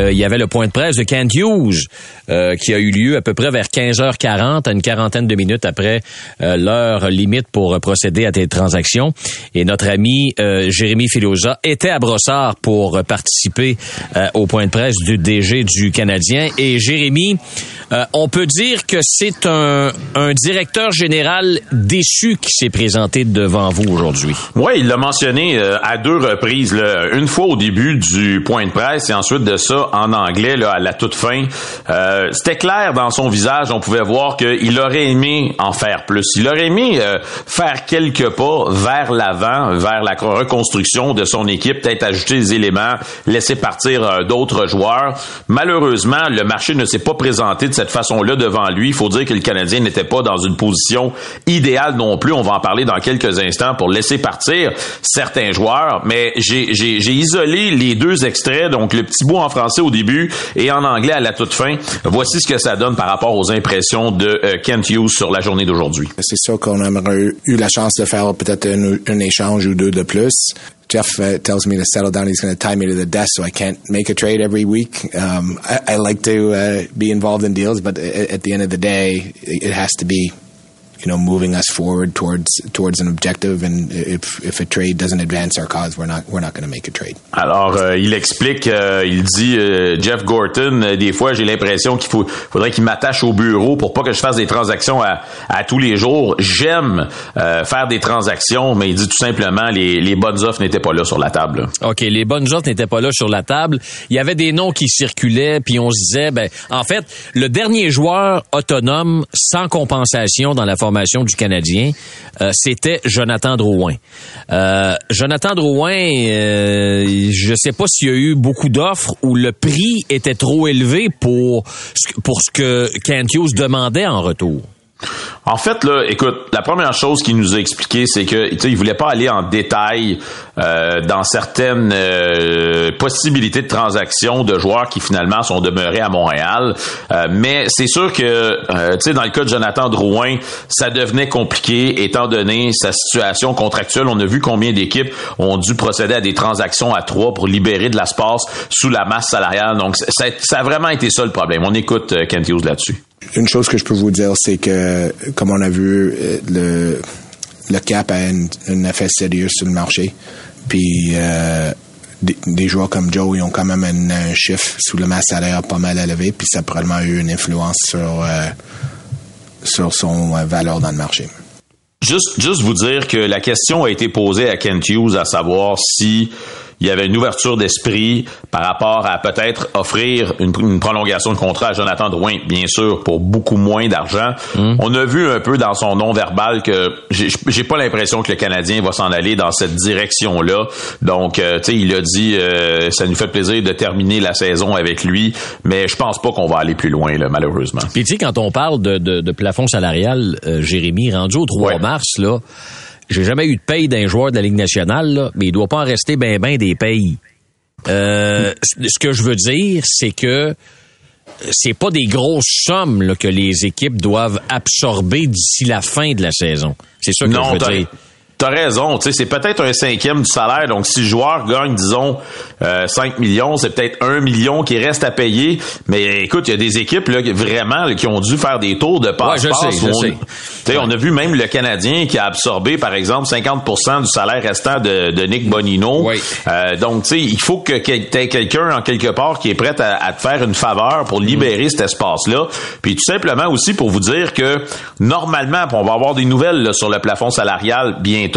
Euh, il y avait le point de presse de Kent Hughes euh, qui a eu lieu à peu près vers 15h40, à une quarantaine de minutes après euh, l'heure limite pour procéder à des transactions. Et notre ami Jérémy Filosa était à Brossard pour participer au point de presse du DG du Canadien. Et Jérémy, on peut dire que c'est un, un directeur général déçu qui s'est présenté devant vous aujourd'hui. Oui, il l'a mentionné à deux reprises. Là. Une fois au début du point de presse et ensuite de ça en anglais là, à la toute fin. Euh, c'était clair dans son visage, on pouvait voir qu'il aurait aimé en faire plus. Il aurait aimé euh, faire quelques pas vers l'avant, vers la reconstruction de son équipe, peut-être ajouter des éléments, laisser partir euh, d'autres joueurs. Malheureusement, le marché ne s'est pas présenté de cette façon-là devant lui. Il faut dire que le Canadien n'était pas dans une position idéale non plus. On va en parler dans quelques instants pour laisser partir certains joueurs. Mais j'ai isolé les deux extraits, donc le petit bout en français au début et en anglais à la toute fin. Voici ce que ça donne par rapport aux impressions de euh, Kent Hughes sur la journée d'aujourd'hui. C'est sûr qu'on aurait eu la chance de faire peut-être un, échange ou deux de plus. Jeff uh, tells me to settle down. He's going to tie me to the desk, so I can't make a trade every week. Um, I, I, like to uh, be involved in deals, but at the end of the day, it has to be you know, moving us forward towards towards an objective. And if if a trade doesn't advance our cause, we're not we're not going to make a trade. Alors, euh, il explique, euh, il dit euh, Jeff Gorton, euh, des fois j'ai l'impression qu'il faut, faudrait qu'il m'attache au bureau pour pas que je fasse des transactions à, à tous les jours. J'aime euh, faire des transactions, mais il dit tout simplement les, les bonnes offres n'étaient pas là sur la table. Ok, les bonnes offres n'étaient pas là sur la table. Il y avait des noms qui circulaient, puis on se disait, ben, en fait, le dernier joueur autonome sans compensation dans la formation du Canadien, euh, c'était Jonathan Drouin. Euh, Jonathan Drouin, euh, je sais pas s'il y a eu beaucoup d'offres où le prix était trop élevé pour, ce que Kent demandait en retour. En fait, là, écoute, la première chose qu'il nous a expliqué, c'est que il voulait pas aller en détail euh, dans certaines euh, possibilités de transactions de joueurs qui finalement sont demeurés à Montréal. Euh, mais c'est sûr que, tu sais, dans le cas de Jonathan Drouin, ça devenait compliqué étant donné sa situation contractuelle. On a vu combien d'équipes ont dû procéder à des transactions à trois pour libérer de l'espace sous la masse salariale. Donc, ça, a vraiment été ça le problème. On écoute Kent Hughes là-dessus. Une chose que je peux vous dire, c'est que, comme on a vu, euh, le, cap a un, effet sérieux sur le marché. Puis, euh, des, joueurs comme Joe, ils ont quand même un, chiffre sous le masse salaire pas mal élevé, puis ça a probablement eu une influence sur, euh, sur son valeur dans le marché. Juste, juste vous dire que la question a été posée à Kent Hughes à savoir si il y avait une ouverture d'esprit par rapport à peut-être offrir une, prolongation de contrat à Jonathan Drouin, bien sûr, pour beaucoup moins d'argent. Hmm. On a vu un peu dans son nom verbal que j'ai pas l'impression que le Canadien va s'en aller dans cette direction-là. Donc, euh, tu sais, il a dit, euh, ça nous fait plaisir de terminer la saison avec lui, mais je pense pas qu'on va aller plus loin, là, malheureusement. Puis tu sais, quand on parle de, plafond salarial, euh, Jérémy, rendu au 3 mars, là, j'ai jamais eu de paye d'un joueur de la Ligue nationale, mais il doit pas en rester ben ben des payes. Euh, ce que je veux dire, c'est que c'est pas des grosses sommes que les équipes doivent absorber d'ici la fin de la saison. C'est ça que je veux dire. T'as raison, tu sais, c'est peut-être un cinquième du salaire. Donc, si le joueur gagne, disons, euh, 5 millions, c'est peut-être un million qui reste à payer. Mais écoute, il y a des équipes là, vraiment qui ont dû faire des tours de passe-passe. Ouais, on, on a vu même le Canadien qui a absorbé, par exemple, 50% du salaire restant de, de Nick Bonino. Euh, donc, tu sais, il faut que tu aies quelqu'un en quelque part qui est prêt à, te faire une faveur pour libérer cet espace-là. Puis tout simplement aussi pour vous dire que normalement, on va avoir des nouvelles sur le plafond salarial bien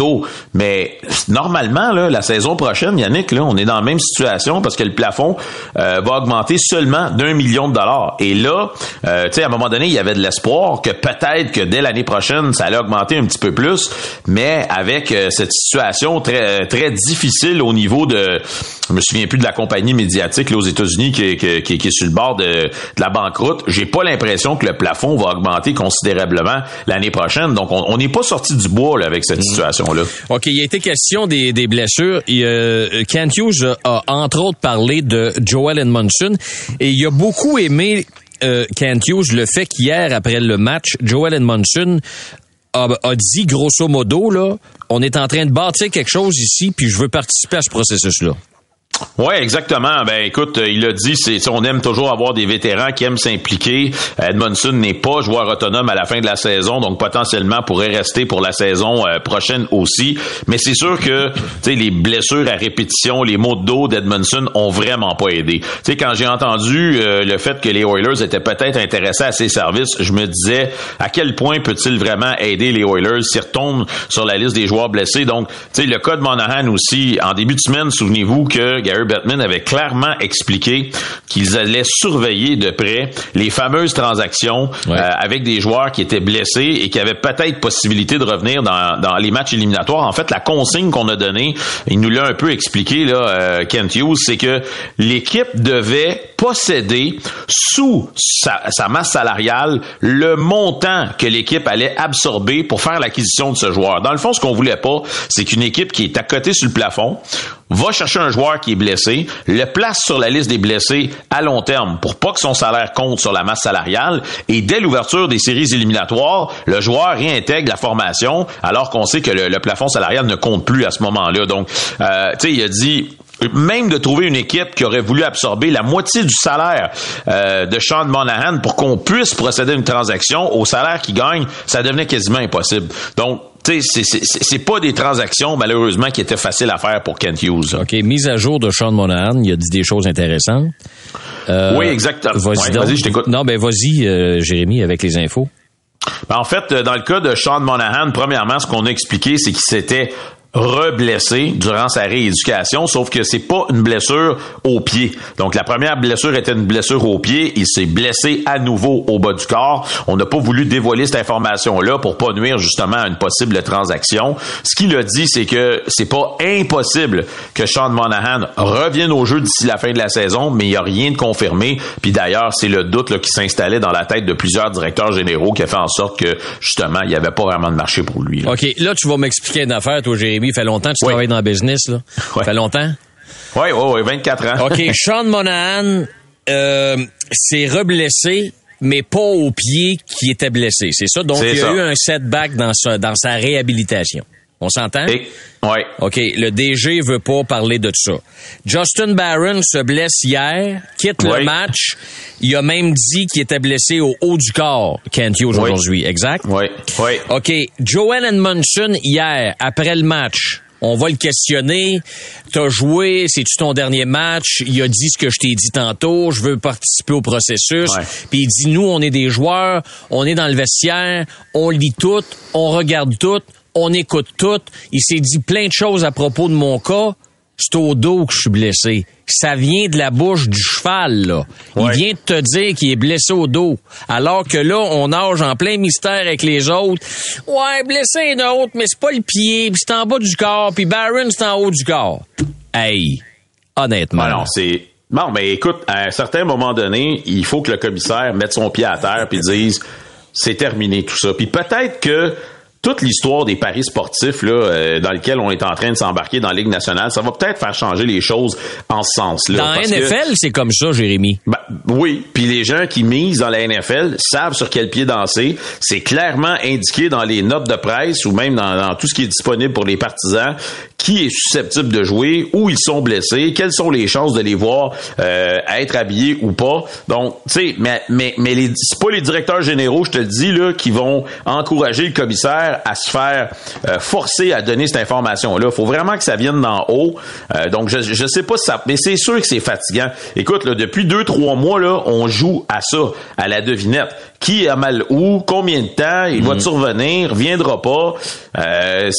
mais normalement, la saison prochaine, Yannick, là, on est dans la même situation parce que le plafond euh, va augmenter seulement d'un million de dollars. Et là, euh, tu sais, à un moment donné, il y avait de l'espoir que peut-être que dès l'année prochaine, ça allait augmenter un petit peu plus, mais avec euh, cette situation très très difficile au niveau de, je me souviens plus de la compagnie médiatique aux États-Unis qui, qui, qui, est sur le bord de, de la banqueroute, j'ai pas l'impression que le plafond va augmenter considérablement l'année prochaine. Donc, on n'est pas sorti du bois là, avec cette mm. situation. OK, il a été question des, blessures. Il, euh, Kent Hughes a entre autres parlé de Joel Edmondson et il a beaucoup aimé euh, Kent le fait qu'hier, après le match, Joel Edmondson a, a, dit grosso modo, là, on est en train de bâtir quelque chose ici, puis je veux participer à ce processus-là. Oui, exactement. Ben écoute, il a dit, c'est, on aime toujours avoir des vétérans qui aiment s'impliquer. Edmondson n'est pas joueur autonome à la fin de la saison, donc potentiellement pourrait rester pour la saison euh, prochaine aussi. Mais c'est sûr que les blessures à répétition, les maux de dos d'Edmondson ont vraiment pas aidé. sais, quand j'ai entendu euh, le fait que les Oilers étaient peut-être intéressés à ses services, je me disais à quel point peut-il vraiment aider les Oilers s'il retombe sur la liste des joueurs blessés? Donc, tu sais, le cas de Monahan aussi, en début de semaine, souvenez-vous que Gary Bettman avait clairement expliqué qu'ils allaient surveiller de près les fameuses transactions euh, avec des joueurs qui étaient blessés et qui avaient peut-être possibilité de revenir dans, dans les matchs éliminatoires. En fait, la consigne qu'on a donnée, il nous l'a un peu expliqué, là, euh, Kent Hughes, c'est que l'équipe devait posséder sous sa, masse salariale le montant que l'équipe allait absorber pour faire l'acquisition de ce joueur. Dans le fond, ce qu'on voulait pas, c'est qu'une équipe qui est à côté sur le plafond va chercher un joueur qui est blessé, le place sur la liste des blessés à long terme pour pas que son salaire compte sur la masse salariale et dès l'ouverture des séries éliminatoires, le joueur réintègre la formation alors qu'on sait que le, le, plafond salarial ne compte plus à ce moment-là. Donc, euh, tu sais, il a dit même de trouver une équipe qui aurait voulu absorber la moitié du salaire euh, de Sean Monahan pour qu'on puisse procéder à une transaction au salaire qu'il gagne, ça devenait quasiment impossible. Donc, tu sais, c'est pas des transactions, malheureusement, qui étaient faciles à faire pour Kent Hughes. OK, mise à jour de Sean Monahan, il a dit des choses intéressantes. Euh, oui, exactement. Vas-y, vas je t'écoute. Non, ben vas-y, euh, Jérémy, avec les infos. Ben, en fait, dans le cas de Sean Monahan, premièrement, ce qu'on a expliqué, c'est qu'il s'était reblessé durant sa rééducation, sauf que c'est pas une blessure au pied. Donc la première blessure était une blessure au pied, il s'est blessé à nouveau au bas du corps. On n'a pas voulu dévoiler cette information-là pour pas nuire justement à une possible transaction. Ce qu'il a dit, c'est que c'est pas impossible que Sean Monahan revienne au jeu d'ici la fin de la saison, mais il n'y a rien de confirmé. Puis d'ailleurs, c'est le doute là, qui s'installait dans la tête de plusieurs directeurs généraux qui a fait en sorte que justement, il n'y avait pas vraiment de marché pour lui. Là. OK, là tu vas m'expliquer une affaire, toi, Jérémy il fait longtemps que tu travailles dans le business, là. Fait longtemps? Oui, oui, oui, 24 ans. OK, Sean Monahan euh, s'est reblessé, mais pas au pied qui était blessé. C'est ça? Donc, il y a eu un setback dans sa, dans sa réhabilitation. On s'entend? Oui. OK. Le DG veut pas parler de ça. Justin Barron se blesse hier, quitte le match. Il a même dit qu'il était blessé au haut du corps, Kent Hughes, aujourd'hui. Exact? Oui. Oui. OK. Joel Edmondson, hier, après le match, on va le questionner. T'as joué, c'est-tu ton dernier match? Il a dit ce que je t'ai dit tantôt. Je veux participer au processus. Puis il dit, nous, on est des joueurs, on est dans le vestiaire, on lit tout, on regarde tout on écoute tout. Il s'est dit plein de choses à propos de mon cas. C'est au dos que je suis blessé. Ça vient de la bouche du cheval, là. Il vient de te dire qu'il est blessé au dos. Alors que là, on nage en plein mystère avec les autres. Ouais, blessé un autre, mais c'est pas le pied, puis c'est en bas du corps, puis Barron, c'est en haut du corps. Hey, honnêtement. Ben non, c'est... Non, mais écoute, à un certain moment donné, il faut que le commissaire mette son pied à terre puis dise c'est terminé tout ça. Puis peut-être que toute l'histoire des paris sportifs là, euh, dans lequel on est en train de s'embarquer dans la Ligue nationale, ça va peut-être faire changer les choses en ce sens-là. Dans la NFL, c'est comme ça, Jérémy. Ben, oui, puis les gens qui misent dans la NFL savent sur quel pied danser. C'est clairement indiqué dans les notes de presse ou même dans, dans, tout ce qui est disponible pour les partisans qui est susceptible de jouer, où ils sont blessés, quelles sont les chances de les voir euh, être habillés ou pas. Donc, tu sais, mais mais mais les c'est pas les directeurs généraux, je te le dis là, qui vont encourager le commissaire à se faire euh, forcer à donner cette information là. Faut vraiment que ça vienne d'en haut. Euh, donc je je sais pas si ça mais c'est sûr que c'est fatigant. Écoute là, depuis deux trois mois là, on joue à ça, à la devinette. Qui a mal où, combien de temps, il va te revenir, viendra pas. Euh,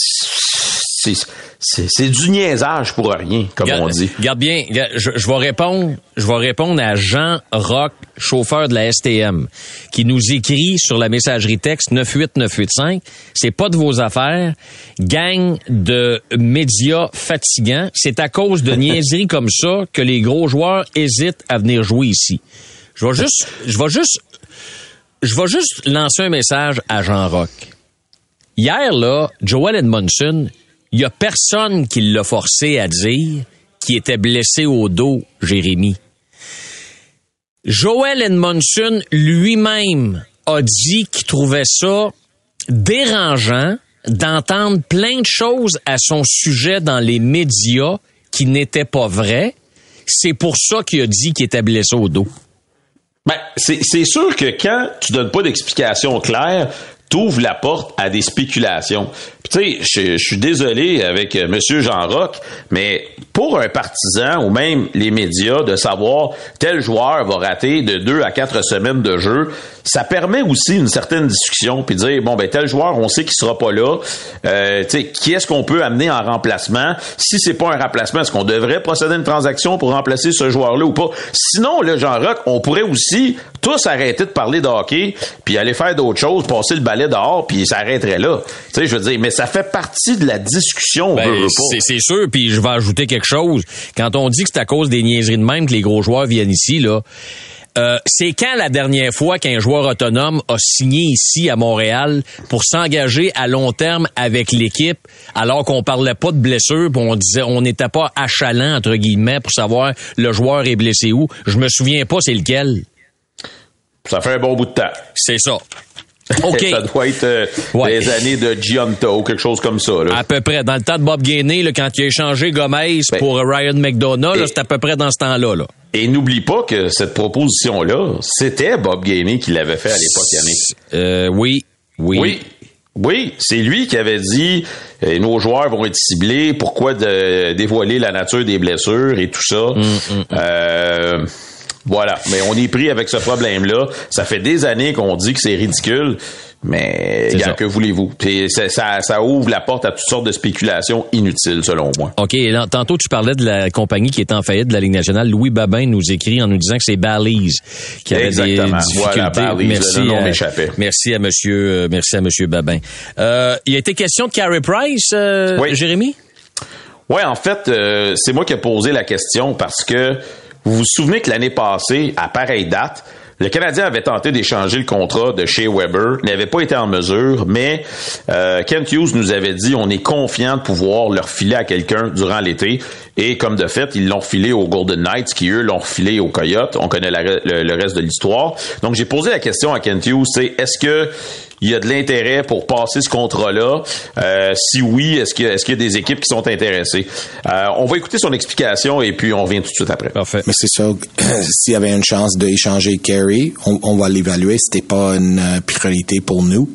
c'est du niaisage pour rien, comme on dit. Garde bien, je, je, vais répondre, je vais répondre à Jean Rock, chauffeur de la STM, qui nous écrit sur la messagerie texte 98985. C'est pas de vos affaires. Gang de médias fatigants. C'est à cause de niaiseries comme ça que les gros joueurs hésitent à venir jouer ici. Je vais juste, je vais juste, je vais juste lancer un message à Jean Rock. Hier, là, Joel Edmondson, il y a personne qui l'a forcé à dire qu'il était blessé au dos, Jérémy. Joel Edmondson lui-même a dit qu'il trouvait ça dérangeant d'entendre plein de choses à son sujet dans les médias qui n'étaient pas vraies. C'est pour ça qu'il a dit qu'il était blessé au dos. Ben, c'est sûr que quand tu donnes pas d'explication claire, t'ouvres la porte à des spéculations. Tu sais, je, suis désolé avec euh, Monsieur Jean Roch, mais pour un partisan ou même les médias de savoir tel joueur va rater de deux à quatre semaines de jeu, ça permet aussi une certaine discussion puis dire bon ben tel joueur on sait qu'il sera pas là, euh, tu sais qui est-ce qu'on peut amener en remplacement? Si c'est pas un remplacement, est-ce qu'on devrait procéder à une transaction pour remplacer ce joueur-là ou pas? Sinon, là, Jean Roch, on pourrait aussi tous arrêter de parler de hockey puis aller faire d'autres choses, passer le dehors puis s'arrêterait là. Tu sais, je veux dire, mais ça fait partie de la discussion. Ben, c'est sûr, puis je vais ajouter quelque chose. Quand on dit que c'est à cause des niaiseries de même que les gros joueurs viennent ici, là, euh, c'est quand la dernière fois qu'un joueur autonome a signé ici à Montréal pour s'engager à long terme avec l'équipe, alors qu'on parlait pas de blessure, on disait on n'était pas achalant entre guillemets pour savoir le joueur est blessé où. Je me souviens pas c'est lequel. Ça fait un bon bout de temps. C'est ça. Ça doit être euh, des années de Gianto, quelque chose comme ça. Là. À peu près. Dans le temps de Bob Gainey, là, quand il a échangé Gomez ben, pour Ryan McDonough, c'est à peu près dans ce temps-là. Là. Et n'oublie pas que cette proposition-là, c'était Bob Gainey qui l'avait fait à l'époque, Yannick. Euh, oui, oui. Oui. Oui, c'est lui qui avait dit euh, nos joueurs vont être ciblés, pourquoi de, dévoiler la nature des blessures et tout ça. Mm, mm, mm. Euh, voilà. Mais on est pris avec ce problème-là. Ça fait des années qu'on dit que c'est ridicule. Mais que voulez-vous? Ça, ça, ouvre la porte à toutes sortes de spéculations inutiles, selon moi. OK. tantôt, tu parlais de la compagnie qui est en faillite de la Ligue nationale. Louis Babin nous écrit en nous disant que c'est Balise qui avait Exactement. des difficultés. Voilà, merci, le à, merci à monsieur, euh, merci à monsieur Babin. Euh, il a été question de Carey Price, euh, oui. Jérémy? Oui, en fait, c'est moi qui ai posé la question parce que vous vous souvenez que l'année passée, à pareille date, le Canadien avait tenté d'échanger le contrat de chez Weber, n'avait pas été en mesure, mais euh, Kent Hughes nous avait dit on est confiant de pouvoir leur filer à quelqu'un durant l'été. Et comme de fait, ils l'ont filé aux Golden Knights, qui eux l'ont filé aux Coyotes. On connaît le, reste de l'histoire. Donc j'ai posé la question à Kent Hughes, c'est est-ce que il y a de l'intérêt pour passer ce contrat-là? Euh, si oui, est-ce qu'il y, est y, a des équipes qui sont intéressées? Euh, on va écouter son explication et puis on revient tout de suite après. Parfait. Mais c'est ça, s'il y avait une chance d'échanger Kerry, on, on va l'évaluer. C'était pas une euh, priorité pour nous.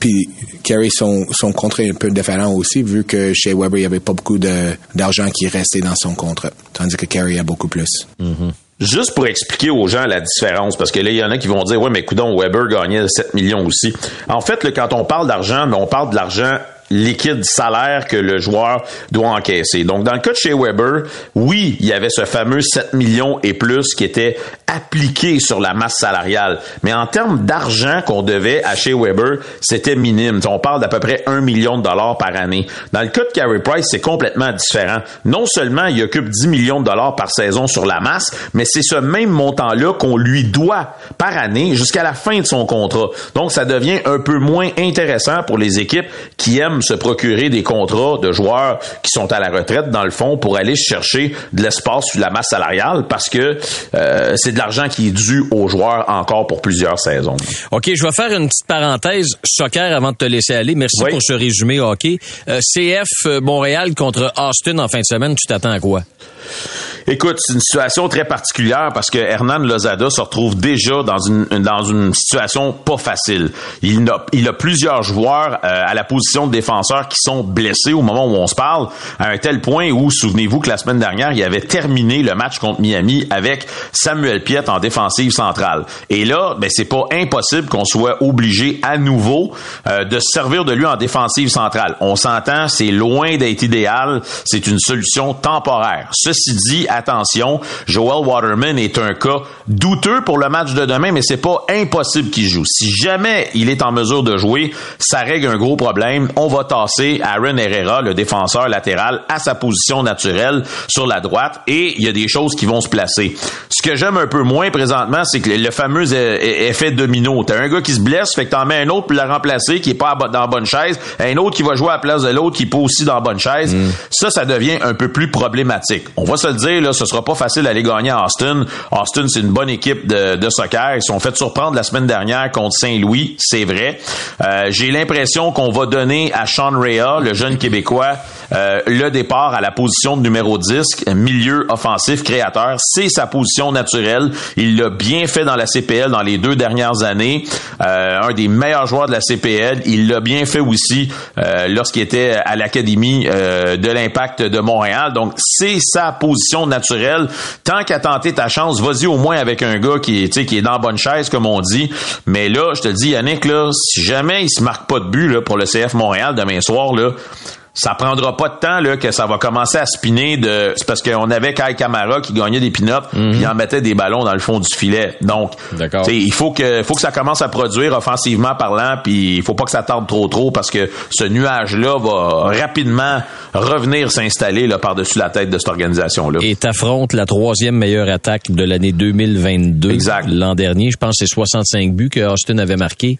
puis Kerry, son, son contrat est un peu différent aussi, vu que chez Weber, il n'y avait pas beaucoup d'argent qui restait dans son contrat. Tandis que Kerry a beaucoup plus. Mm-hmm. Juste pour expliquer aux gens la différence, parce que là, il y en a qui vont dire, ouais, mais coudon, Weber gagnait 7 millions aussi. En fait, quand on parle d'argent, on parle de l'argent liquide salaire que le joueur doit encaisser. Donc, dans le cas de chez Weber, oui, il y avait ce fameux 7 millions et plus qui était appliqué sur la masse salariale. Mais en termes d'argent qu'on devait à chez Weber, c'était minime. On parle d'à peu près 1 million de dollars par année. Dans le cas de Carey Price, c'est complètement différent. Non seulement il occupe 10 millions de dollars par saison sur la masse, mais c'est ce même montant-là qu'on lui doit par année jusqu'à la fin de son contrat. Donc, ça devient un peu moins intéressant pour les équipes qui aiment se procurer des contrats de joueurs qui sont à la retraite, dans le fond, pour aller chercher de l'espace sur la masse salariale parce que euh, c'est de l'argent qui est dû aux joueurs encore pour plusieurs saisons. OK, je vais faire une petite parenthèse soccer avant de te laisser aller. Merci pour ce résumé hockey. Euh, CF euh, Montréal contre Austin en fin de semaine, tu t'attends à quoi? Écoute, c'est une situation très particulière parce que Hernan Lozada se retrouve déjà dans une dans une situation pas facile. Il a, il a plusieurs joueurs euh, à la position de défenseur qui sont blessés au moment où on se parle, à un tel point où, souvenez-vous que la semaine dernière, il avait terminé le match contre Miami avec Samuel Piet en défensive centrale. Et là, ben c'est pas impossible qu'on soit obligé à nouveau euh, de se servir de lui en défensive centrale. On s'entend, c'est loin d'être idéal, c'est une solution temporaire. Ceci dit, attention, Joel Waterman est un cas douteux pour le match de demain, mais c'est pas impossible qu'il joue. Si jamais il est en mesure de jouer, ça règle un gros problème. On va va tasser Aaron Herrera, le défenseur latéral, à sa position naturelle sur la droite et il y a des choses qui vont se placer. Ce que j'aime un peu moins présentement, c'est que le fameux effet domino. T'as un gars qui se blesse, fait que t'en mets un autre pour le remplacer qui est pas dans la bonne chaise, un autre qui va jouer à la place de l'autre qui est pas aussi dans la bonne chaise. Mm. Ça, ça devient un peu plus problématique. On va se le dire, là, ce sera pas facile d'aller gagner à Austin. Austin, c'est une bonne équipe de, de soccer. Ils sont fait surprendre la semaine dernière contre Saint-Louis, c'est vrai. Euh, j'ai l'impression qu'on va donner à Sean Rea, le jeune Québécois, euh, le départ à la position de numéro 10, milieu offensif créateur. C'est sa position naturelle. Il l'a bien fait dans la CPL dans les deux dernières années. Euh, un des meilleurs joueurs de la CPL. Il l'a bien fait aussi euh, lorsqu'il était à l'Académie de l'Impact de Montréal. Donc, c'est sa position naturelle. Tant qu'à tenter ta chance, vas-y au moins avec un gars qui est, qui est dans bonne chaise, comme on dit. Mais là, je te dis, Yannick, là, si jamais il se marque pas de but là, pour le CF Montréal demain soir, là, ça prendra pas de temps là, que ça va commencer à spinner de c'est parce qu'on avait Kai Kamara qui gagnait des pinottes mm il en mettait des ballons dans le fond du filet. Donc il faut que faut que ça commence à produire offensivement parlant puis il faut pas que ça tarde trop trop parce que ce nuage là va rapidement revenir s'installer là par-dessus la tête de cette organisation là. Et t'affrontes la troisième meilleure attaque de l'année 2022. Exact. L'an dernier, je pense que c'est 65 buts que Austin avait marqué.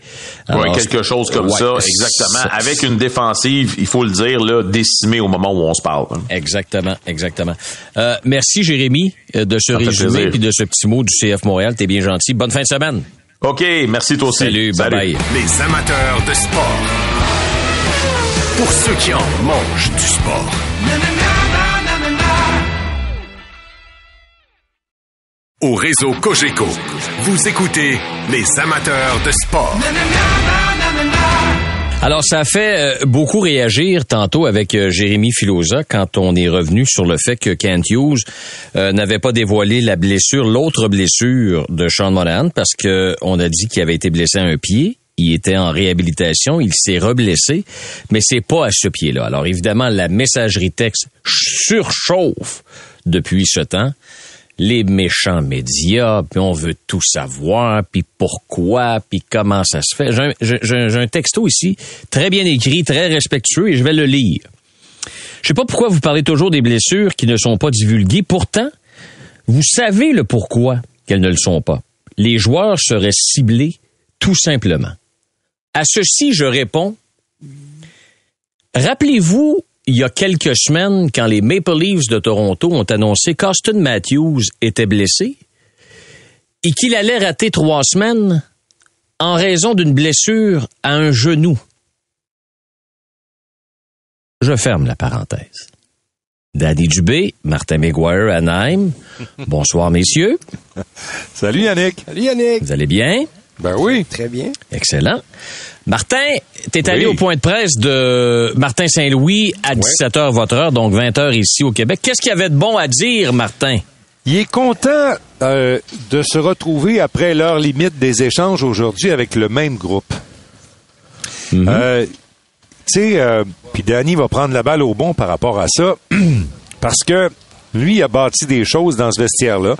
Oui, quelque chose comme ça, exactement. Avec une défensive, il faut le dire décimé au moment où on se parle. Exactement, exactement. Euh, merci Jérémy euh, de ce résumé et de ce petit mot du CF Montréal. T'es bien gentil. Bonne fin de semaine. OK, merci toi aussi. Salut, bye bye. Les amateurs de sport. Pour ceux qui en mangent du sport. Au réseau Cogeco, vous écoutez les amateurs de sport. Alors, ça a fait euh, beaucoup réagir tantôt avec euh, Jérémy Filosa quand on est revenu sur le fait que Kent Hughes euh, n'avait pas dévoilé la blessure, l'autre blessure de Sean Monahan parce que on a dit qu'il avait été blessé à un pied. Il était en réhabilitation, il s'est reblessé, mais c'est pas à ce pied-là. Alors évidemment, la messagerie texte surchauffe depuis ce temps les méchants médias, puis on veut tout savoir, puis pourquoi, puis comment ça se fait. J'ai un, texto ici, très bien écrit, très respectueux, et je vais le lire. Je sais pas pourquoi vous parlez toujours des blessures qui ne sont pas divulguées. Pourtant, vous savez le pourquoi qu'elles ne le sont pas. Les joueurs seraient ciblés tout simplement. À ceci, je réponds, rappelez-vous il y a quelques semaines, quand les Maple Leafs de Toronto ont annoncé qu'Austin Matthews était blessé et qu'il allait rater trois semaines en raison d'une blessure à un genou. Je ferme la parenthèse. Danny Dubé, Martin McGuire, Anaheim. Bonsoir, messieurs. Salut, Yannick. Salut, Yannick. Vous allez bien? Ben oui. Très bien. Excellent. Martin, t'es allé au point de presse de Martin Saint-Louis à 17h votre heure, donc 20h ici au Québec. Qu'est-ce qu'il y avait de bon à dire, Martin? Il est content euh, de se retrouver après l'heure limite des échanges aujourd'hui avec le même groupe. Mhm. Euh, tu sais, euh, puis Danny va prendre la balle au bon par rapport à ça, parce que lui a bâti des choses dans ce vestiaire-là,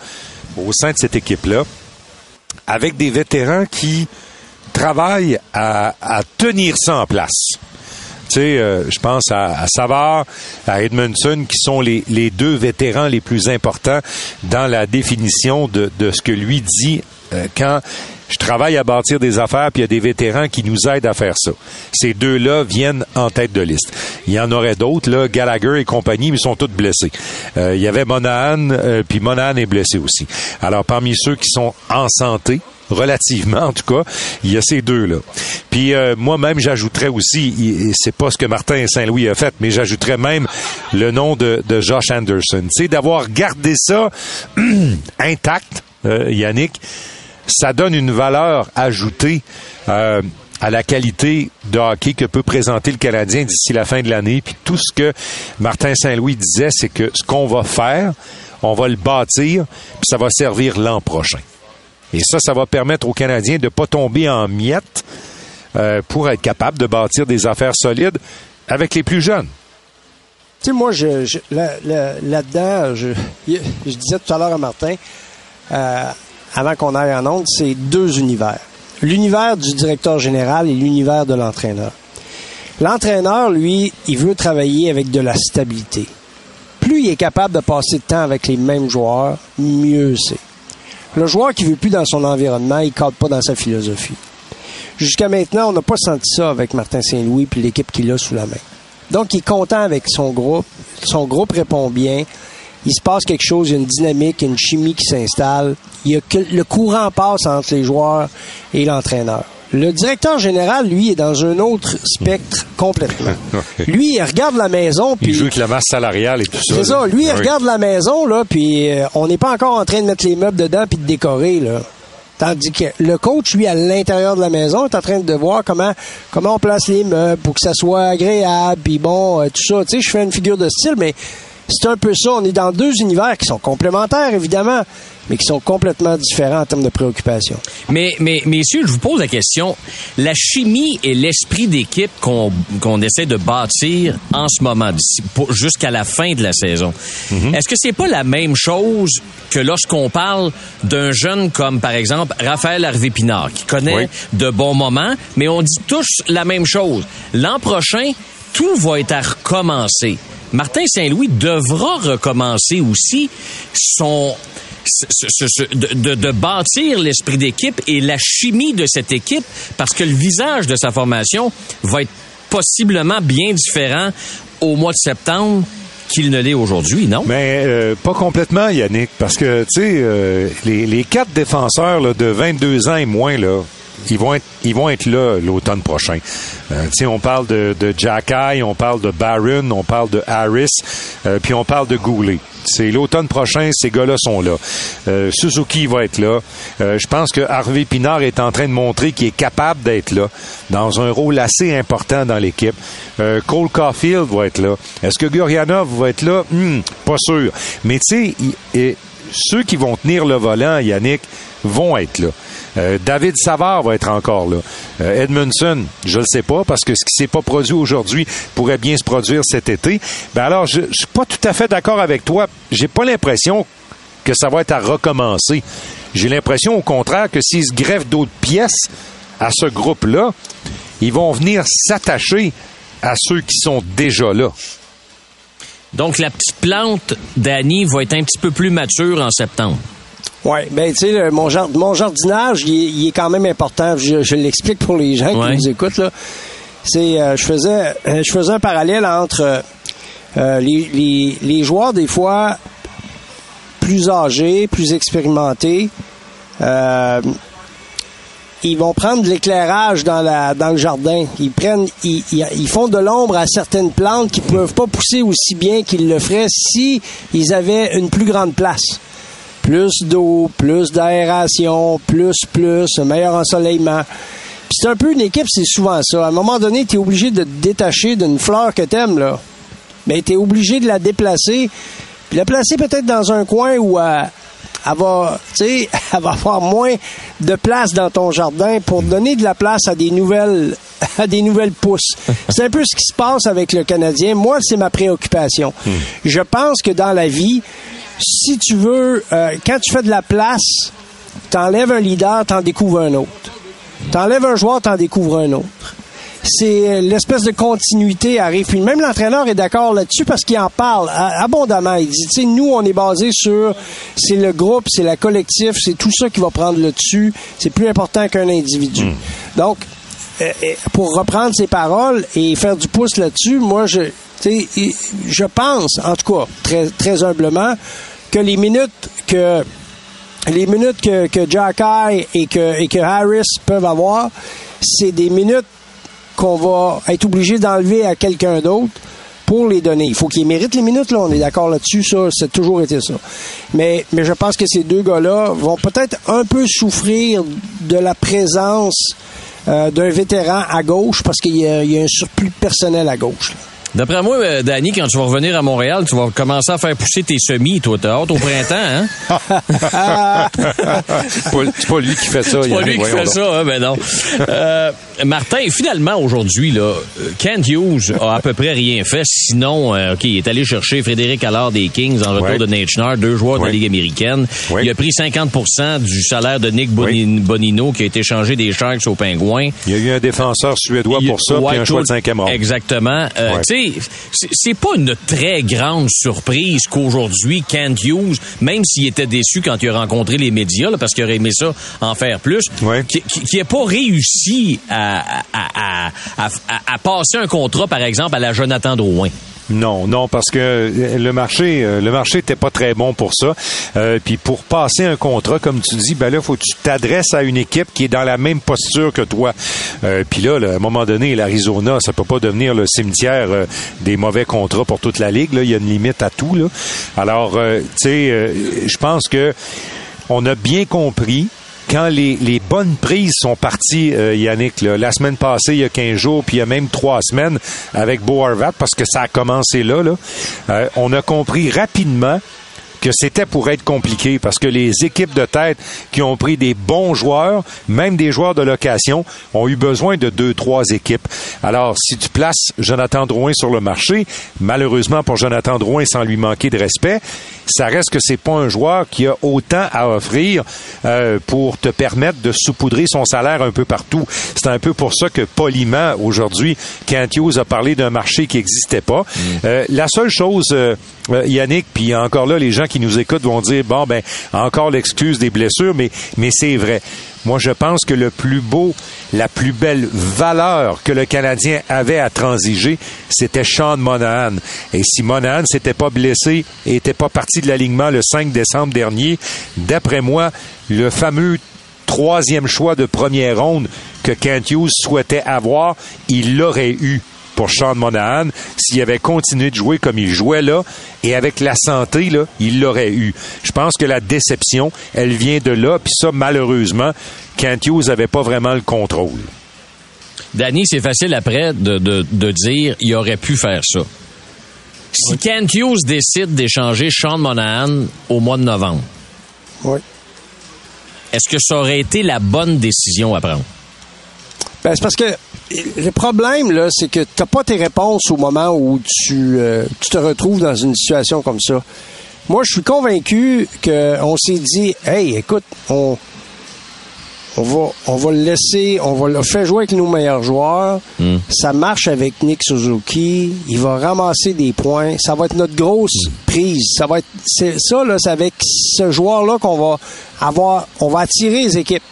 au sein de cette équipe-là, avec des vétérans qui travaillent à, tenir ça en place. Tu sais, euh, je pense à, à, Savard, à Edmondson, qui sont les, deux vétérans les plus importants dans la définition de, ce que lui dit euh, quand je travaille à bâtir des affaires, puis il y a des vétérans qui nous aident à faire ça. Ces deux-là viennent en tête de liste. Il y en aurait d'autres, là, Gallagher et compagnie, mais ils sont tous blessés. Euh, il y avait Monahan, puis Monahan est blessé aussi. Alors, parmi ceux qui sont en santé, relativement en tout cas, il y a ces deux-là. Puis euh, moi-même, j'ajouterais aussi, c'est pas ce que Martin Saint-Louis a fait, mais j'ajouterais même le nom de, Josh Anderson. Sais, d'avoir gardé ça intact, euh, Yannick, ça donne une valeur ajoutée euh, à la qualité de hockey que peut présenter le Canadien d'ici la fin de l'année. Puis tout ce que Martin Saint-Louis disait, c'est que ce qu'on va faire, on va le bâtir, puis ça va servir l'an prochain. Et ça, ça va permettre aux Canadiens de ne pas tomber en miettes euh, pour être capable de bâtir des affaires solides avec les plus jeunes. Tu sais, moi, je, là-dedans, je, disais tout à l'heure à Martin, euh, avant qu'on aille en onde, c'est deux univers. L'univers du directeur général et l'univers de l'entraîneur. L'entraîneur, lui, il veut travailler avec de la stabilité. Plus il est capable de passer de temps avec les mêmes joueurs, mieux c'est. Le joueur qui veut plus dans son environnement, il cadre pas dans sa philosophie. Jusqu'à maintenant, on n'a pas senti ça avec Martin Saint-Louis puis l'équipe qu'il a sous la main. Donc, il est content avec son groupe. Son groupe répond bien. Il se passe quelque chose, il y a une dynamique, une chimie qui s'installe. Il y a que le courant passe entre les joueurs et l'entraîneur. Le directeur général, lui, est dans un autre spectre complètement. Lui, il regarde la maison. Puis, il joue avec la masse salariale et tout ça. C'est ça. Lui, il regarde la maison, là, puis euh, on n'est pas encore en train de mettre les meubles dedans puis de décorer, là. Tandis que le coach, lui, à l'intérieur de la maison, est en train de voir comment comment on place les meubles pour que ça soit agréable, puis bon, euh, tout ça. Tu sais, je fais une figure de style, mais c'est un peu ça. On est dans deux univers qui sont complémentaires, évidemment, mais qui sont complètement différents en termes de préoccupation. Mais, mais, messieurs, je vous pose la question. La chimie et l'esprit d'équipe qu'on qu'on essaie de bâtir en ce moment, jusqu'à la fin de la saison, mhm. est-ce que c'est pas la même chose que lorsqu'on parle d'un jeune comme, par exemple, Raphaël Harvey-Pinard, qui connaît de bons moments, mais on dit tous la même chose. L'an prochain, tout va être à recommencer. Martin Saint-Louis devra recommencer aussi son de, bâtir l'esprit d'équipe et la chimie de cette équipe parce que le visage de sa formation va être possiblement bien différent au mois de septembre qu'il ne l'est aujourd'hui, non? Mais euh, pas complètement, Yannick, parce que, tu sais, euh, les, les, quatre défenseurs là, de 22 ans et moins, là, ils vont être, ils vont être là l'automne prochain. Euh, on parle de, de Jack on parle de Barron, on parle de Harris, euh, puis on parle de Goulet. C'est l'automne prochain, ces gars-là sont là. Euh, Suzuki va être là. Euh, je pense que Harvey Pinard est en train de montrer qu'il est capable d'être là, dans un rôle assez important dans l'équipe. Cole Caulfield va être là. Est-ce que Gurianov va être là? Hmm, pas sûr. Mais tu sais, ceux qui vont tenir le volant, Yannick, vont être là. Euh, David Savard va être encore là. Euh, Edmundson, je le sais pas parce que ce qui s'est pas produit aujourd'hui pourrait bien se produire cet été. Ben alors, je, je suis pas tout à fait d'accord avec toi. J'ai pas l'impression que ça va être à recommencer. J'ai l'impression, au contraire, que s'ils se greffent d'autres pièces à ce groupe-là, ils vont venir s'attacher à ceux qui sont déjà là. Donc, la petite plante d'Annie va être un petit peu plus mature en septembre. Oui, ben tu sais, mon, mon jardinage, il, est quand même important. Je, l'explique pour les gens qui nous écoutent. Là. C'est, euh, je faisais, euh, je faisais un parallèle entre euh, les, les, joueurs des fois plus âgés, plus expérimentés. ils vont prendre de l'éclairage dans la dans le jardin. Ils prennent, ils, ils, font de l'ombre à certaines plantes qui peuvent pas pousser aussi bien qu'ils le feraient si ils avaient une plus grande place plus d'eau, plus d'aération, plus, plus, un meilleur ensoleillement. Puis c'est un peu une équipe, c'est souvent ça. À un moment donné, tu es obligé de te détacher d'une fleur que t'aimes, là. Mais tu es obligé de la déplacer. Puis la placer peut-être dans un coin où euh, elle, va, elle va avoir moins de place dans ton jardin pour donner de la place à des nouvelles à des nouvelles pousses. C'est un peu ce qui se passe avec le Canadien. Moi, c'est ma préoccupation. Hmm. Je pense que dans la vie, si tu veux, euh, quand tu fais de la place, t'enlèves un leader, t'en découvres un autre. T'enlèves un joueur, t'en découvres un autre. C'est euh, l'espèce de continuité arrive. Puis même l'entraîneur est d'accord là-dessus parce qu'il en parle abondamment. Il dit, tu sais, nous, on est basé sur, c'est le groupe, c'est la collectif, c'est tout ça qui va prendre le dessus. C'est plus important qu'un individu. Hmm. Donc, euh, pour reprendre ses paroles et faire du pouce là-dessus, moi, je, je pense, en tout cas, très, très humblement, que les minutes que les minutes que, que Jack et que, et que Harris peuvent avoir, c'est des minutes qu'on va être obligé d'enlever à quelqu'un d'autre pour les donner. Il faut qu'ils méritent les minutes, là. On est d'accord là-dessus, ça. C'est toujours été ça. Mais, mais je pense que ces deux gars-là vont peut-être un peu souffrir de la présence euh, d'un vétéran à gauche parce qu'il y, a un surplus personnel à gauche. D'après moi, euh, Danny, quand tu vas revenir à Montréal, tu vas commencer à faire pousser tes semis, toi. T'as hâte au printemps, hein? c'est, pas, lui qui fait ça. C'est pas lui qui fait ça, hein, ben non. Euh, Martin, finalement, aujourd'hui, là, euh, Kent Hughes a à peu près rien fait, sinon, euh, OK, il est allé chercher Frédéric Allard des Kings en retour Ouais. de Nate deux joueurs de la Ligue américaine. Ouais. Il a pris 50% du salaire de Nick Boni- Bonino qui a été changé des Sharks aux Pingouins. Il y a eu un défenseur suédois Il- pour ça, puis un choix de cinquième. Exactement. Tu sais, c'est- pas une très grande surprise qu'aujourd'hui, Kent Hughes, même s'il était déçu quand il a rencontré les médias, là, parce qu'il aurait aimé ça en faire plus, Ouais. qui qui- qui a pas réussi à, à, à, à, à- à passer un contrat, par exemple, à la Jonathan Drouin. Non, non, parce que euh, le marché, euh, le marché était pas très bon pour ça. Euh, puis pour passer un contrat, comme tu dis, ben là, faut que tu t'adresses à une équipe qui est dans la même posture que toi. Euh, puis là, là, à un moment donné, l'Arizona, ça peut pas devenir le cimetière des mauvais contrats pour toute la ligue. Là, il y a une limite à tout. Alors, tu sais, je pense que on a bien compris quand les, bonnes prises sont parties, euh, Yannick, la semaine passée, il y a 15 jours, puis il y a même trois semaines avec Harvat, parce que ça a commencé là, là euh, on a compris rapidement que c'était pour être compliqué parce que les équipes de tête qui ont pris des bons joueurs, même des joueurs de location, ont eu besoin de deux, trois équipes. Alors, si tu places Jonathan Drouin sur le marché, malheureusement pour Jonathan Drouin, sans lui manquer de respect, ça reste que c'est pas un joueur qui a autant à offrir euh, pour te permettre de saupoudrer son salaire un peu partout. C'est un peu pour ça que poliment aujourd'hui, Kent Hughes a parlé d'un marché qui n'existait pas. Euh, la seule chose, euh, euh, Yannick, puis encore là, les gens qui nous écoutent vont dire bon ben encore l'excuse des blessures, mais mais c'est vrai. Moi, je pense que le plus beau, la plus belle valeur que le Canadien avait à transiger, c'était Sean Monahan. Et si Monahan s'était pas blessé et était pas parti de l'alignement le 5 décembre dernier, d'après moi, le fameux troisième choix de première ronde que Kent Hughes souhaitait avoir, il l'aurait eu pour Sean Monahan s'il avait continué de jouer comme il jouait là et avec la santé là, il l'aurait eu. Je pense que la déception, elle vient de là puis ça malheureusement, Kent Hughes avait pas vraiment le contrôle. Danny, c'est facile après de, de, de dire il aurait pu faire ça. Si Kent Hughes décide d'échanger Sean Monahan au mois de novembre, Oui. est-ce que ça aurait été la bonne décision à prendre? Ben, c'est parce que le problème, là, c'est que tu n'as pas tes réponses au moment où tu, euh, tu te retrouves dans une situation comme ça. Moi, je suis convaincu qu'on s'est dit, hey, écoute, on, on va, on va le laisser, on va le faire jouer avec nos meilleurs joueurs. Ça marche avec Nick Suzuki. Il va ramasser des points. Ça va être notre grosse prise. Ça va être, c'est ça, là, c'est avec ce joueur-là qu'on va avoir, on va attirer les équipes.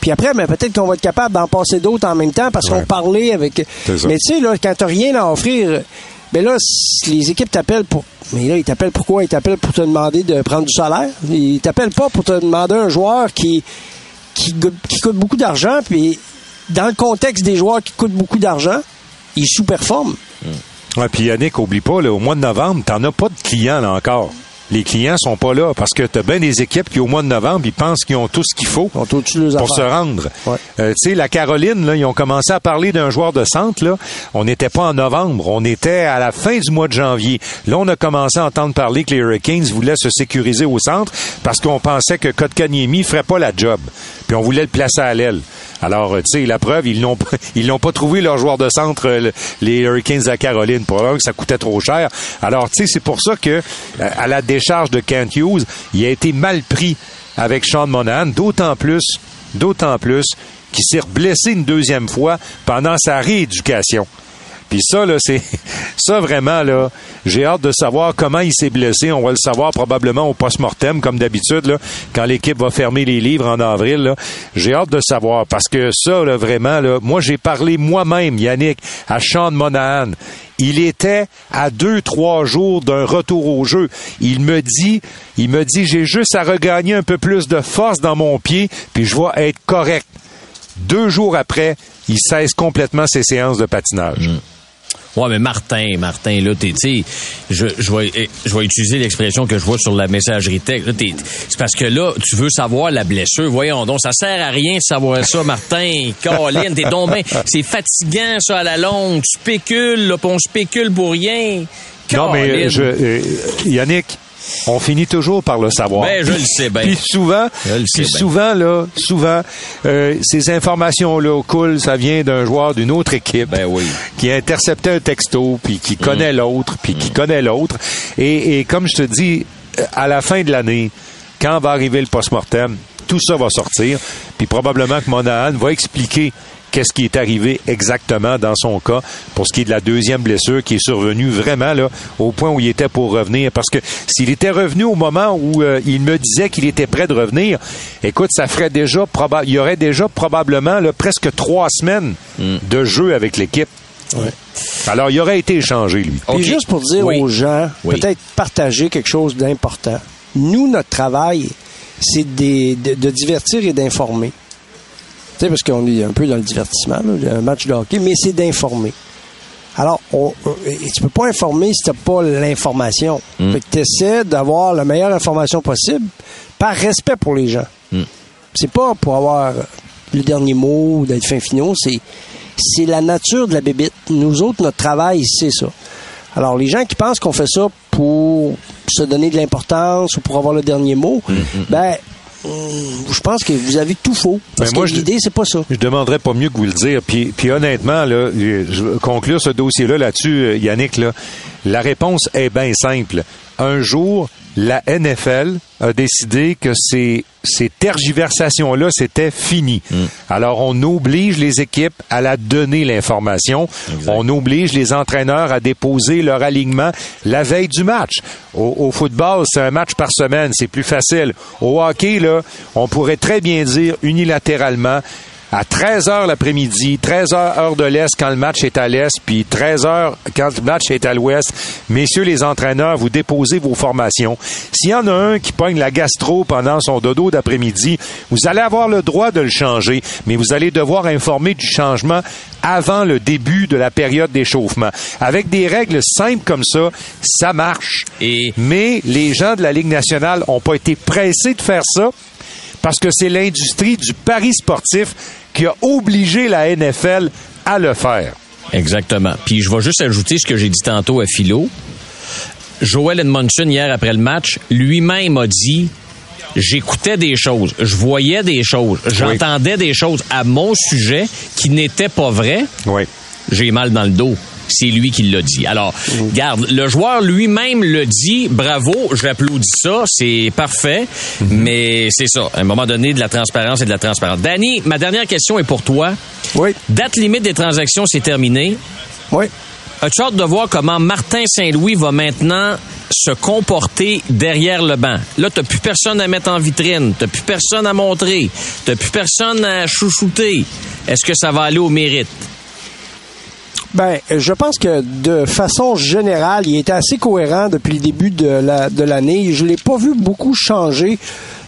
Puis après, mais peut-être qu'on va être capable d'en passer d'autres en même temps parce qu'on parlait avec. Mais tu sais, là, quand t'as rien à offrir, ben là, les équipes t'appellent pour. Mais là, ils t'appellent pourquoi? Ils t'appellent pour te demander de prendre du salaire. Ils t'appellent pas pour te demander un joueur qui, qui coûte beaucoup d'argent. Puis dans le contexte des joueurs qui coûtent beaucoup d'argent, ils sous-performent. Ouais, puis Yannick, oublie pas, là, au mois de novembre, t'en as pas de clients là encore. Les clients sont pas là parce que t'as bien des équipes qui, au mois de novembre, ils pensent qu'ils ont tout ce qu'il faut pour se rendre. Ouais. Euh, tu sais, la Caroline, là, ils ont commencé à parler d'un joueur de centre. Là. On n'était pas en novembre, on était à la fin du mois de janvier. Là, on a commencé à entendre parler que les Hurricanes voulaient se sécuriser au centre parce qu'on pensait que Kotkaniemi ferait pas la job. Puis on voulait le placer à l'aile. Alors, euh, tu sais, la preuve, ils n'ont pas, ils l'ont pas trouvé leur joueur de centre, euh, le- les Hurricanes la Caroline, pour que ça coûtait trop cher. Alors, tu sais, c'est pour ça que à la décharge de Kent Hughes, il a été mal pris avec Sean Monahan, d'autant plus, d'autant plus qu'il s'est blessé une deuxième fois pendant sa rééducation. Puis ça, là, c'est ça vraiment, là, j'ai hâte de savoir comment il s'est blessé. On va le savoir probablement au post-mortem, comme d'habitude, là, quand l'équipe va fermer les livres en avril. là. J'ai hâte de savoir parce que ça, là, vraiment, là, moi, j'ai parlé moi-même, Yannick, à Sean Monahan. Il était à deux, trois jours d'un retour au jeu. Il me dit, il me dit, j'ai juste à regagner un peu plus de force dans mon pied, puis je vais être correct. Deux jours après, il cesse complètement ses séances de patinage. Ouais, mais Martin, Martin, là, t'es, tu je, je vais, eh, je vais utiliser l'expression que je vois sur la messagerie texte. Là, t'es, c'est parce que là, tu veux savoir la blessure. Voyons donc, ça sert à rien de savoir ça, Martin. Caroline, t'es donc ben, c'est fatigant, ça, à la longue. Tu spécules, là, pis on spécule pour rien. Non, mais je, euh, Yannick, on finit toujours par le savoir. Ben, je le sais bien. Puis souvent, puis souvent là, souvent, euh, ces informations-là coulent, ça vient d'un joueur d'une autre équipe Ben oui. qui a intercepté un texto, puis qui connaît Mm. l'autre, puis qui connaît l'autre. Et, et comme je te dis, euh, à la fin de l'année, quand va arriver le post-mortem, tout ça va sortir, puis probablement que Monahan va expliquer qu'est-ce qui est arrivé exactement dans son cas pour ce qui est de la deuxième blessure qui est survenue vraiment là au point où il était pour revenir parce que s'il était revenu au moment où euh, il me disait qu'il était prêt de revenir écoute ça ferait déjà il y aurait déjà probablement là, presque trois semaines de jeu avec l'équipe alors il aurait été échangé lui Ok. juste pour dire Oui. aux gens, Oui. peut-être partager quelque chose d'important. Nous, notre travail, c'est de divertir et d'informer. Tu sais, parce qu'on est un peu dans le divertissement, là, un match de hockey, mais c'est d'informer. Alors, on, on- et tu peux pas informer si tu pas l'information. Fait que tu essaies d'avoir la meilleure information possible par respect pour les gens. C'est pas pour avoir le dernier mot ou d'être fin finaux, c'est c'est la nature de la bébite. Nous autres, notre travail, c'est ça. Alors, les gens qui pensent qu'on fait ça pour se donner de l'importance ou pour avoir le dernier mot, ben, hum, je pense que vous avez tout faux. Parce Ben, moi, que je- l'idée, c'est pas ça. Je demanderais pas mieux que vous le dire. Puis, puis honnêtement, là, je conclure ce dossier-là là-dessus, euh, Yannick. Là, la réponse est bien simple. Un jour, la NFL a décidé que ces, ces tergiversations-là, c'était fini. Alors, on oblige les équipes à la donner l'information. On oblige les entraîneurs à déposer leur alignement la veille du match. Au, au football, c'est un match par semaine, c'est plus facile. Au hockey, là, on pourrait très bien dire unilatéralement à 13 heures l'après-midi, 13 heures heure de l'Est quand le match est à l'Est, puis 13 heures quand le match est à l'Ouest. Messieurs les entraîneurs, vous déposez vos formations. S'il y en a un qui pogne la gastro pendant son dodo d'après-midi, vous allez avoir le droit de le changer, mais vous allez devoir informer du changement avant le début de la période d'échauffement. Avec des règles simples comme ça, ça marche. Et- Mais les gens de la Ligue nationale n'ont pas été pressés de faire ça parce que c'est l'industrie du pari sportif qui a obligé la NFL à le faire. Exactement. Puis je vais juste ajouter ce que j'ai dit tantôt à Philo. Joel Edmondson, hier après le match, lui-même a dit J'écoutais des choses, je voyais des choses, j'entendais des choses à mon sujet qui n'étaient pas vraies. Oui. J'ai mal dans le dos. C'est lui qui l'a dit. Alors, garde, le joueur lui-même le dit. Bravo, j'applaudis ça. C'est parfait. Mais c'est ça. À un moment donné, de la transparence et de la transparence. Danny, ma dernière question est pour toi. Oui. Date limite des transactions, c'est terminé. Oui. As-tu hâte de voir comment Martin Saint-Louis va maintenant se comporter derrière le banc? Là, t'as plus personne à mettre en vitrine, t'as plus personne à montrer, t'as plus personne à chouchouter. Est-ce que ça va aller au mérite? Ben, je pense que de façon générale, il était assez cohérent depuis le début de la de l'année. Je l'ai pas vu beaucoup changer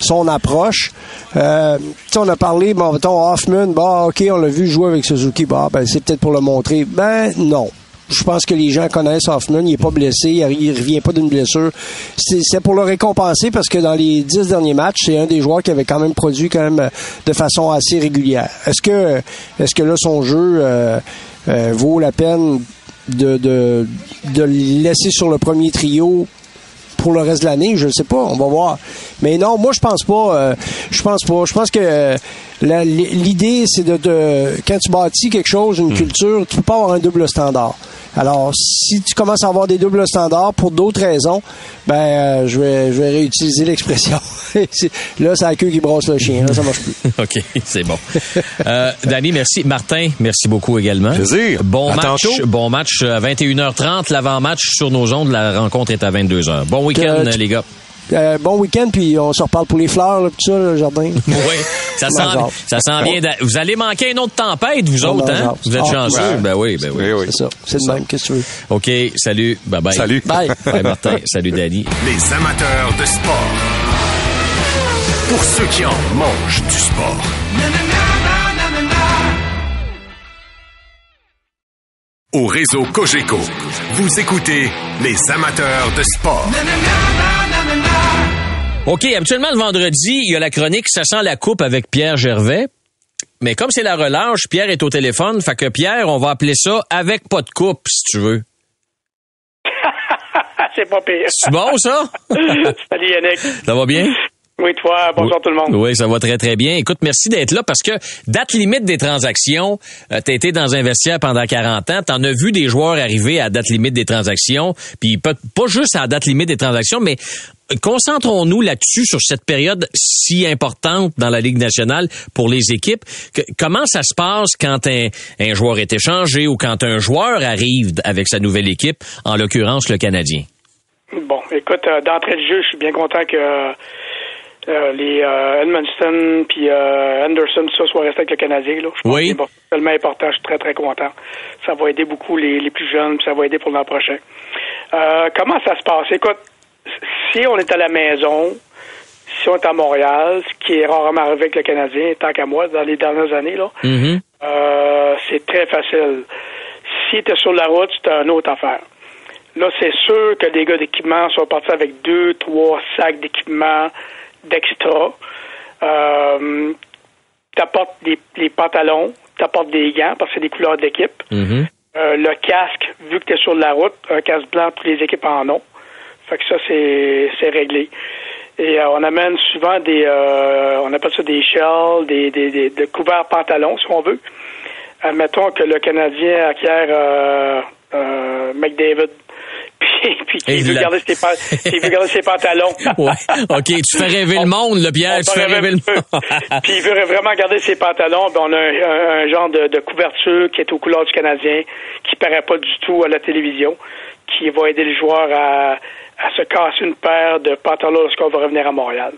son approche. Euh, on a parlé, bon, mettons, Hoffman, bah, ok, on l'a vu jouer avec Suzuki, bah, ben, c'est peut-être pour le montrer. Ben, non. Je pense que les gens connaissent Hoffman, il est pas blessé, il revient pas d'une blessure. C'est c'est pour le récompenser parce que dans les dix derniers matchs, c'est un des joueurs qui avait quand même produit quand même euh, de façon assez régulière. Est-ce que, est-ce que là son jeu euh, euh, vaut la peine de, de, de le laisser sur le premier trio pour le reste de l'année, je ne sais pas, on va voir. Mais non, moi je pense pas. euh, je pense pas. Je pense que euh, l'idée c'est de, de quand tu bâtis quelque chose, une culture, tu peux pas avoir un double standard. Alors, si tu commences à avoir des doubles standards pour d'autres raisons, ben euh, je vais je vais réutiliser l'expression. Là, c'est la queue qui brosse le chien. Là, ça marche plus. OK, c'est bon. Euh, Danny, merci. Martin, merci beaucoup également. Plaisir. Bon À match. tantôt. Bon match à 21h30. L'avant-match sur nos ondes. La rencontre est à 22h. Bon week-end, Que- les gars. Euh, bon week-end, puis on se reparle pour les fleurs, là, tout ça, le jardin. Oui, ça sent, ça sent bien. Vous allez manquer une autre tempête, vous Dans autres, hein? Vous êtes Ah, chanceux? ouais. Ben oui, ben oui. C'est ça. C'est le même. Qu'est-ce que tu veux? OK, salut. Bye-bye. Salut. Bye. Bye, Martin. Salut, Danny. Les amateurs de sport. Pour ceux qui en mangent du sport. au réseau Cogeco. Vous écoutez les amateurs de sport. OK, habituellement le vendredi, il y a la chronique Ça sent la coupe avec Pierre Gervais. Mais comme c'est la relâche, Pierre est au téléphone, fait que Pierre, on va appeler ça avec pas de coupe, si tu veux. c'est pas pire. C'est bon, ça? Salut Yannick. Ça va bien? Oui, toi, bonjour tout le monde. Oui, ça va très, très bien. Écoute, merci d'être là parce que date limite des transactions, euh, tu été dans un vestiaire pendant 40 ans, tu en as vu des joueurs arriver à date limite des transactions, puis pas, pas juste à date limite des transactions, mais concentrons-nous là-dessus sur cette période si importante dans la Ligue nationale pour les équipes. comment ça se passe quand un, un joueur est échangé ou quand un joueur arrive avec sa nouvelle équipe, en l'occurrence le Canadien? Bon, écoute, euh, d'entrée de jeu, je suis bien content que euh, les euh, Edmundston puis euh, Anderson, ça, soit resté avec le Canadien. Là. Je pense oui. c'est tellement important. Je suis très, très content. Ça va aider beaucoup les, les plus jeunes, puis ça va aider pour l'an prochain. Euh, comment ça se passe? Écoute, si on est à la maison, si on est à Montréal, ce qui est rarement arrivé avec le Canadien, tant qu'à moi, dans les dernières années, là, mm-hmm. euh, c'est très facile. Si tu es sur la route, c'est une autre affaire. Là, c'est sûr que les gars d'équipement sont partis avec deux, trois sacs d'équipement d'extra. Euh, t'apportes des, les pantalons, t'apportes des gants parce que c'est des couleurs d'équipe. Mm-hmm. Euh, le casque, vu que tu es sur la route, un casque blanc, toutes les équipes en ont. Fait que ça, c'est, c'est réglé. Et euh, on amène souvent des, euh, on appelle ça des shells, des, des, des, des couverts pantalons, si on veut. Admettons que le Canadien acquiert McDavid puis, puis qui veut, garder ses, pa- qui veut garder ses pantalons. ouais. OK, tu fais rêver le monde, le Pierre, tu fais rêver le monde. Puis il veut vraiment garder ses pantalons. Ben, on a un, un- un genre de, de couverture qui est aux couleurs du Canadien, qui paraît pas du tout à la télévision, qui va aider le joueur à, à se casser une paire de pantalons lorsqu'on va revenir à Montréal.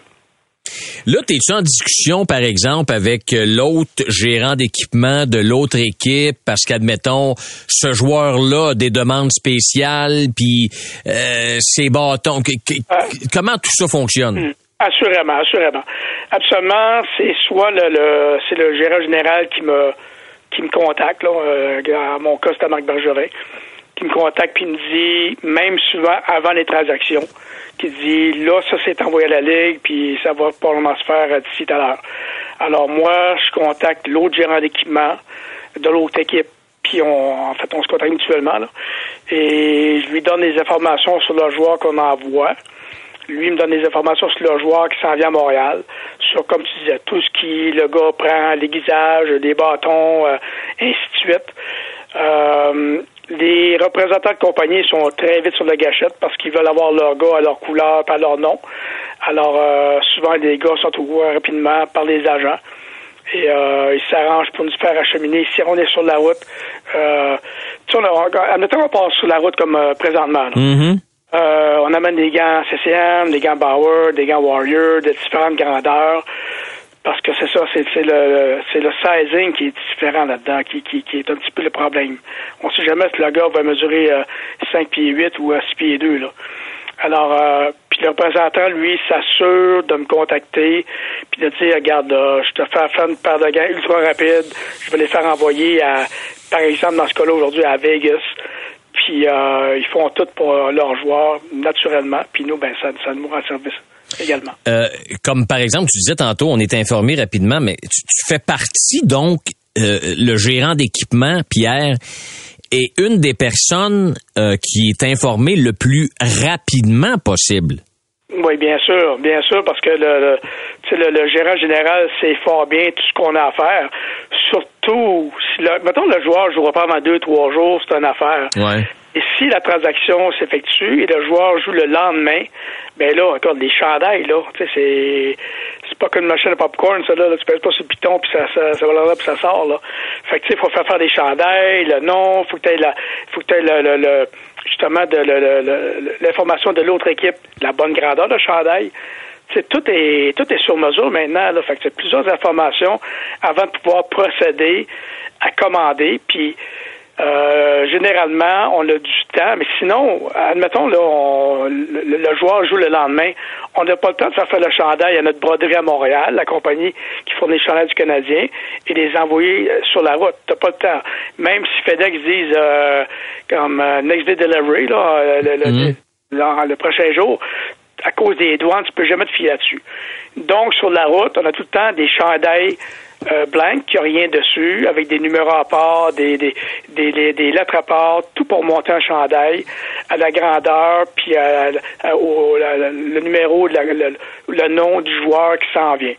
Là, t'es-tu en discussion, par exemple, avec euh, l'autre gérant d'équipement de l'autre équipe? Parce qu'admettons, ce joueur-là a des demandes spéciales, puis euh, ses bâtons. que- que- comment tout ça fonctionne? Assurément, assurément. Absolument, c'est soit le, le c'est le gérant général qui me qui me contacte, là, euh, à mon cas, c'est à Marc Bergerin, qui me contacte puis me dit, même souvent avant les transactions, qui dit là, ça c'est envoyé à la Ligue, puis ça va probablement se faire euh, d'ici tout à l'heure. Alors moi, je contacte l'autre gérant d'équipement de l'autre équipe, puis on en fait on se contacte mutuellement là, et je lui donne des informations sur le joueur qu'on envoie. Lui me donne des informations sur le joueur qui s'en vient à Montréal, sur, comme tu disais, tout ce qui le gars prend, l'aiguisage, des bâtons, euh, ainsi de suite. Euh, les représentants de compagnie sont très vite sur la gâchette parce qu'ils veulent avoir leur gars à leur couleur, pas à leur nom. Alors, euh, souvent, les gars sont au courant rapidement par les agents. Et euh, ils s'arrangent pour nous faire acheminer. Si on est sur la route, euh, tu sais, on a, admettons qu'on passe sur la route comme euh, présentement. là. Mhm. Euh, on amène des gants CCM, des gants Bauer, des gants Warrior de différentes grandeurs. Parce que c'est ça, c'est c'est le c'est le sizing qui est différent là-dedans, qui, qui, qui est un petit peu le problème. On sait jamais si le gars va mesurer euh, 5 pieds 8 ou euh, 6 pieds 2. Là. Alors, euh, puis le représentant, lui, s'assure de me contacter, puis de dire, regarde, là, je te fais faire une paire de gants ultra rapides, je vais les faire envoyer à, par exemple, dans ce cas-là aujourd'hui, à Vegas. Puis euh, ils font tout pour euh, leurs joueurs, naturellement. Puis nous, ben, ça, ça nous rend service également. Euh, comme par exemple, tu disais tantôt, on est informé rapidement, mais tu, tu fais partie donc, euh, le gérant d'équipement, Pierre, est une des personnes euh, qui est informée le plus rapidement possible. Oui, bien sûr, bien sûr, parce que le, le, tu sais, le, le gérant général sait fort bien tout ce qu'on a à faire. Surtout, si le, mettons le joueur ne jouera pas avant deux, trois jours, c'est une affaire. Ouais. Et si la transaction s'effectue et le joueur joue le lendemain, ben là, regarde, les chandails, là, c'est, c'est pas qu'une machine à popcorn, ça, là, là, tu pèses pas sur le piton puis ça, ça, ça va là, puis ça sort, là. Fait que, tu sais, faut faire faire des chandails, le nom, faut que tu la, faut que tu le, le, le, justement, de, l'information de l'autre équipe, la bonne grandeur de chandail. Tu sais, tout est, tout est sur mesure maintenant, là. Fait que plusieurs informations avant de pouvoir procéder à commander, puis Euh, généralement, on a du temps, mais sinon, admettons, là, on, le, joueur joue le lendemain. On n'a pas le temps de faire faire le chandail à notre broderie à Montréal, la compagnie qui fournit le chandail du Canadien, et les envoyer euh, sur la route. T'as pas le temps. Même si FedEx disent euh, comme next day delivery, là, le, mhm. le prochain jour, à cause des douanes, tu peux jamais te fier là-dessus. Donc, sur la route, on a tout le temps des chandails euh, blancs qui n'ont rien dessus, avec des numéros à part, des, des, des, lettres à part, tout pour monter un chandail à la grandeur, puis au, le numéro, le, le, nom du joueur qui s'en vient.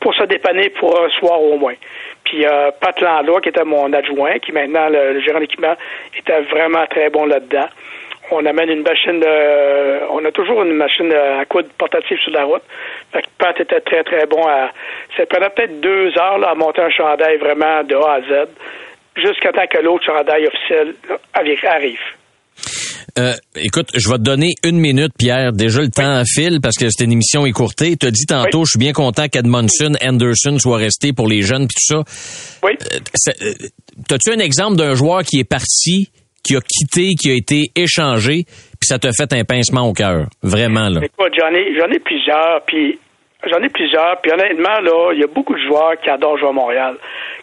Pour se dépanner pour un soir au moins. Puis euh, Pat Landau, qui était mon adjoint, qui maintenant le, le gérant d'équipement, était vraiment très bon là-dedans on amène une machine de, on a toujours une machine à coude portative sur la route. Fait que Pat était très, très bon à, ça prenait peut-être deux heures, là, à monter un chandail vraiment de A à Z, jusqu'à temps que l'autre chandail officiel arrive. Euh, écoute, je vais te donner une minute, Pierre. Déjà, le temps file parce que cette émission est courtée. Tu as dit tantôt, je suis bien content qu'Edmondson, Anderson soient restés pour les jeunes puis tout ça. Oui. Euh, euh, As-tu un exemple d'un joueur qui est parti qui a quitté, qui a été échangé, puis ça t'a fait un pincement au cœur, vraiment là. J'en ai, j'en ai plusieurs, puis j'en ai plusieurs, puis honnêtement là, il y a beaucoup de joueurs qui adorent jouer à Montréal.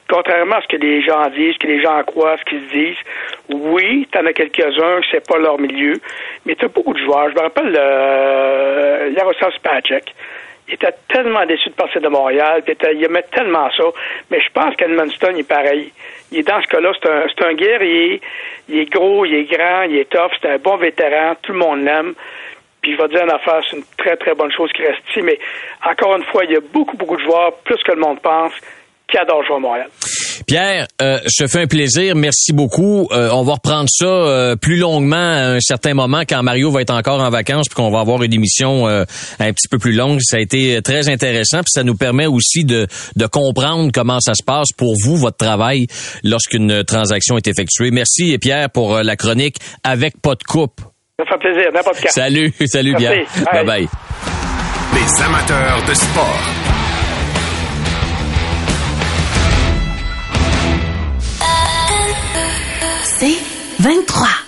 Contrairement à ce que les gens disent, ce que les gens croient, ce qu'ils se disent, oui, t'en as quelques-uns, c'est pas leur milieu, mais t'as beaucoup de joueurs. Je me rappelle euh, Yaroslav Spacek il était tellement déçu de passer de Montréal, puis il aimait tellement ça. Mais je pense qu'Edmundston est pareil. Il est dans ce cas-là, c'est un, c'est un guerrier. Il est gros, il est grand, il est tough, c'est un bon vétéran, tout le monde l'aime. Puis je vais dire une affaire, c'est une très, très bonne chose qui reste ici. Mais encore une fois, il y a beaucoup, beaucoup de joueurs, plus que le monde pense, qui adorent jouer à Montréal. Pierre, euh, je te fais un plaisir. Merci beaucoup. Euh, on va reprendre ça euh, plus longuement à un certain moment quand Mario va être encore en vacances puis qu'on va avoir une émission un petit peu plus longue. Ça a été très intéressant puis ça nous permet aussi de, de comprendre comment ça se passe pour vous, votre travail, lorsqu'une transaction est effectuée. Merci Pierre pour la chronique avec pas de coupe. Ça fait plaisir, n'importe quand. Salut, salut Pierre. Bye bye. Les amateurs de sport. C'est 23.